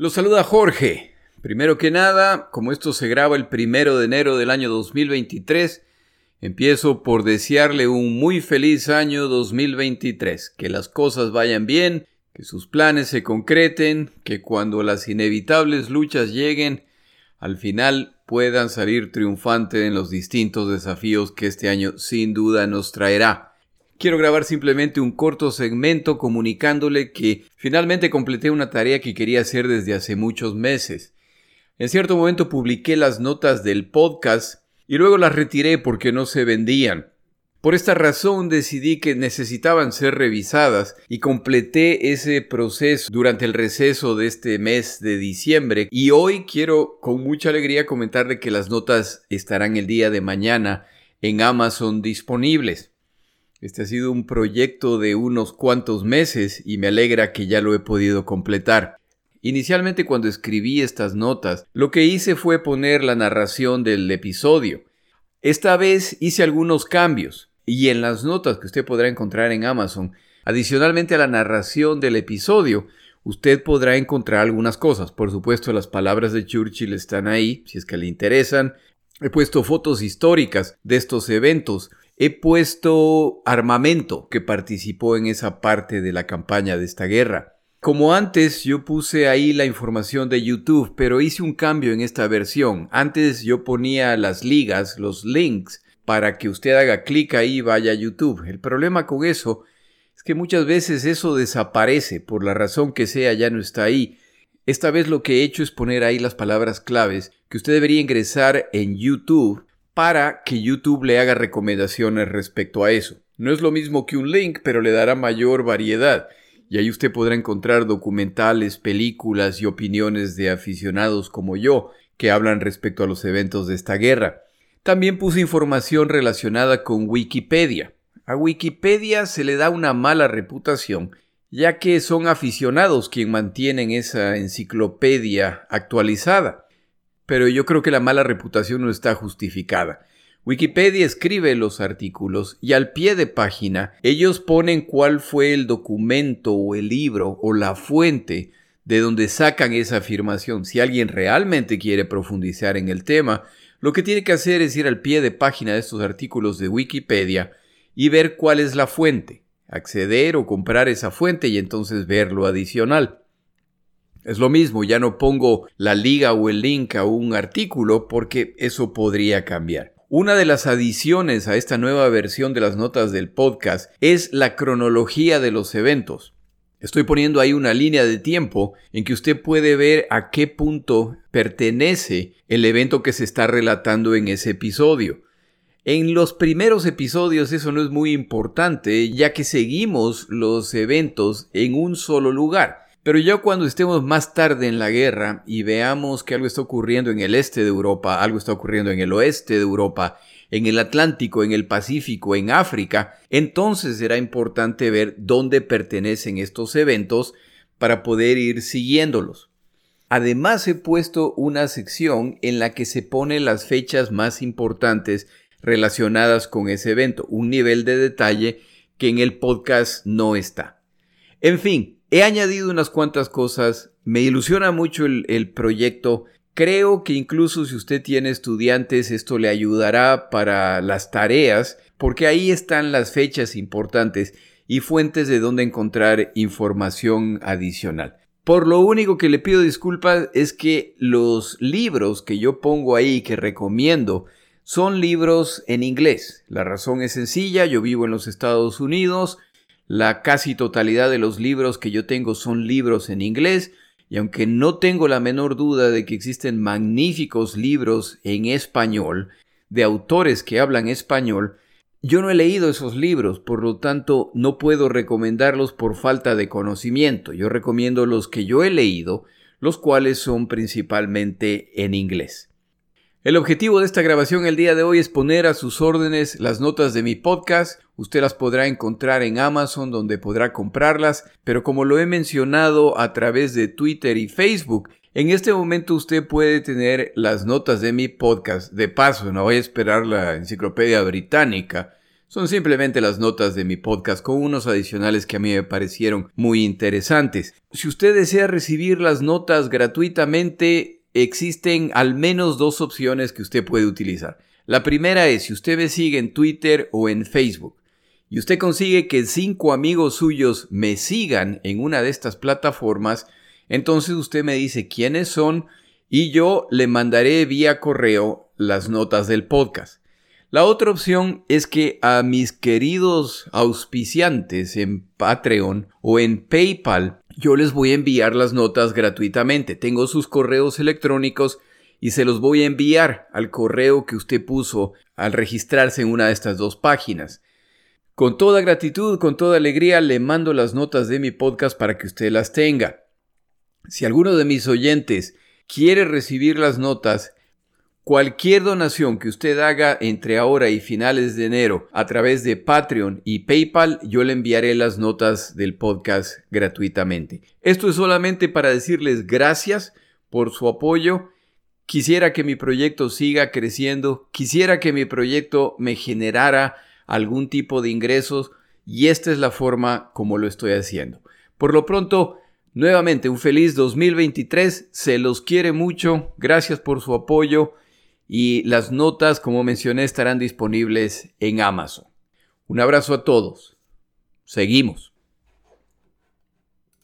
Lo saluda Jorge. Primero que nada, como esto se graba el primero de enero del año 2023, empiezo por desearle un muy feliz año 2023. Que las cosas vayan bien, que sus planes se concreten, que cuando las inevitables luchas lleguen, al final puedan salir triunfantes en los distintos desafíos que este año sin duda nos traerá. Quiero grabar simplemente un corto segmento comunicándole que finalmente completé una tarea que quería hacer desde hace muchos meses. En cierto momento publiqué las notas del podcast y luego las retiré porque no se vendían. Por esta razón decidí que necesitaban ser revisadas y completé ese proceso durante el receso de este mes de diciembre y hoy quiero con mucha alegría comentarle que las notas estarán el día de mañana en Amazon disponibles. Este ha sido un proyecto de unos cuantos meses y me alegra que ya lo he podido completar. Inicialmente cuando escribí estas notas, lo que hice fue poner la narración del episodio. Esta vez hice algunos cambios y en las notas que usted podrá encontrar en Amazon, adicionalmente a la narración del episodio, usted podrá encontrar algunas cosas. Por supuesto, las palabras de Churchill están ahí, si es que le interesan. He puesto fotos históricas de estos eventos he puesto armamento que participó en esa parte de la campaña de esta guerra. Como antes yo puse ahí la información de YouTube, pero hice un cambio en esta versión. Antes yo ponía las ligas, los links, para que usted haga clic ahí y vaya a YouTube. El problema con eso es que muchas veces eso desaparece, por la razón que sea, ya no está ahí. Esta vez lo que he hecho es poner ahí las palabras claves que usted debería ingresar en YouTube para que YouTube le haga recomendaciones respecto a eso. No es lo mismo que un link, pero le dará mayor variedad. Y ahí usted podrá encontrar documentales, películas y opiniones de aficionados como yo que hablan respecto a los eventos de esta guerra. También puse información relacionada con Wikipedia. A Wikipedia se le da una mala reputación, ya que son aficionados quienes mantienen esa enciclopedia actualizada pero yo creo que la mala reputación no está justificada. Wikipedia escribe los artículos y al pie de página ellos ponen cuál fue el documento o el libro o la fuente de donde sacan esa afirmación. Si alguien realmente quiere profundizar en el tema, lo que tiene que hacer es ir al pie de página de estos artículos de Wikipedia y ver cuál es la fuente, acceder o comprar esa fuente y entonces ver lo adicional. Es lo mismo, ya no pongo la liga o el link a un artículo porque eso podría cambiar. Una de las adiciones a esta nueva versión de las notas del podcast es la cronología de los eventos. Estoy poniendo ahí una línea de tiempo en que usted puede ver a qué punto pertenece el evento que se está relatando en ese episodio. En los primeros episodios eso no es muy importante ya que seguimos los eventos en un solo lugar. Pero ya cuando estemos más tarde en la guerra y veamos que algo está ocurriendo en el este de Europa, algo está ocurriendo en el oeste de Europa, en el Atlántico, en el Pacífico, en África, entonces será importante ver dónde pertenecen estos eventos para poder ir siguiéndolos. Además he puesto una sección en la que se pone las fechas más importantes relacionadas con ese evento, un nivel de detalle que en el podcast no está. En fin, He añadido unas cuantas cosas, me ilusiona mucho el, proyecto. Creo que incluso si usted tiene estudiantes esto le ayudará para las tareas, porque ahí están las fechas importantes y fuentes de donde encontrar información adicional. Por lo único que le pido disculpas es que los libros que yo pongo ahí que recomiendo son libros en inglés. La razón es sencilla, yo vivo en los Estados Unidos, la casi totalidad de los libros que yo tengo son libros en inglés, y aunque no tengo la menor duda de que existen magníficos libros en español, de autores que hablan español, yo no he leído esos libros, por lo tanto no puedo recomendarlos por falta de conocimiento. Yo recomiendo los que yo he leído, los cuales son principalmente en inglés. El objetivo de esta grabación el día de hoy es poner a sus órdenes las notas de mi podcast. Usted las podrá encontrar en Amazon donde podrá comprarlas, pero como lo he mencionado a través de Twitter y Facebook, en este momento usted puede tener las notas de mi podcast. De paso, no voy a esperar la enciclopedia británica, Son simplemente las notas de mi podcast con unos adicionales que a mí me parecieron muy interesantes. Si usted desea recibir las notas gratuitamente, existen al menos dos opciones que usted puede utilizar. La primera es si usted me sigue en Twitter o en Facebook y usted consigue que cinco amigos suyos me sigan en una de estas plataformas, entonces usted me dice quiénes son y yo le mandaré vía correo las notas del podcast. La otra opción es que a mis queridos auspiciantes en Patreon o en PayPal yo les voy a enviar las notas gratuitamente. Tengo sus correos electrónicos y se los voy a enviar al correo que usted puso al registrarse en una de estas dos páginas. Con toda gratitud, con toda alegría, le mando las notas de mi podcast para que usted las tenga. Si alguno de mis oyentes quiere recibir las notas, Cualquier donación que usted haga entre ahora y finales de enero a través de Patreon y PayPal, yo le enviaré las notas del podcast gratuitamente. Esto es solamente para decirles gracias por su apoyo. Quisiera que mi proyecto siga creciendo, quisiera que mi proyecto me generara algún tipo de ingresos y esta es la forma como lo estoy haciendo. Por lo pronto, nuevamente un feliz 2023, se los quiere mucho, gracias por su apoyo y las notas, como mencioné, estarán disponibles en Amazon. Un abrazo a todos. Seguimos.